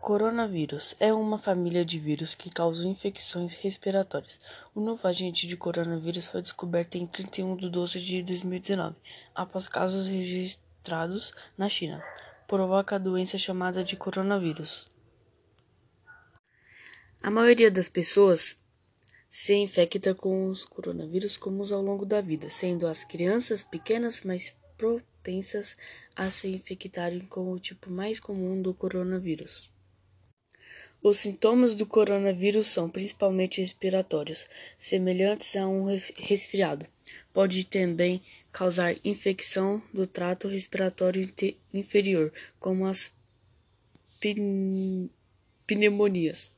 Coronavírus é uma família de vírus que causam infecções respiratórias. O novo agente de coronavírus foi descoberto em 31 de 12 de 2019, após casos registrados na China. Provoca a doença chamada de coronavírus. A maioria das pessoas se infecta com os coronavírus comuns ao longo da vida, sendo as crianças pequenas mais propensas a se infectarem com o tipo mais comum do coronavírus. Os sintomas do coronavírus são principalmente respiratórios, semelhantes a um resfriado. Pode também causar infecção do trato respiratório inferior, como as pneumonias.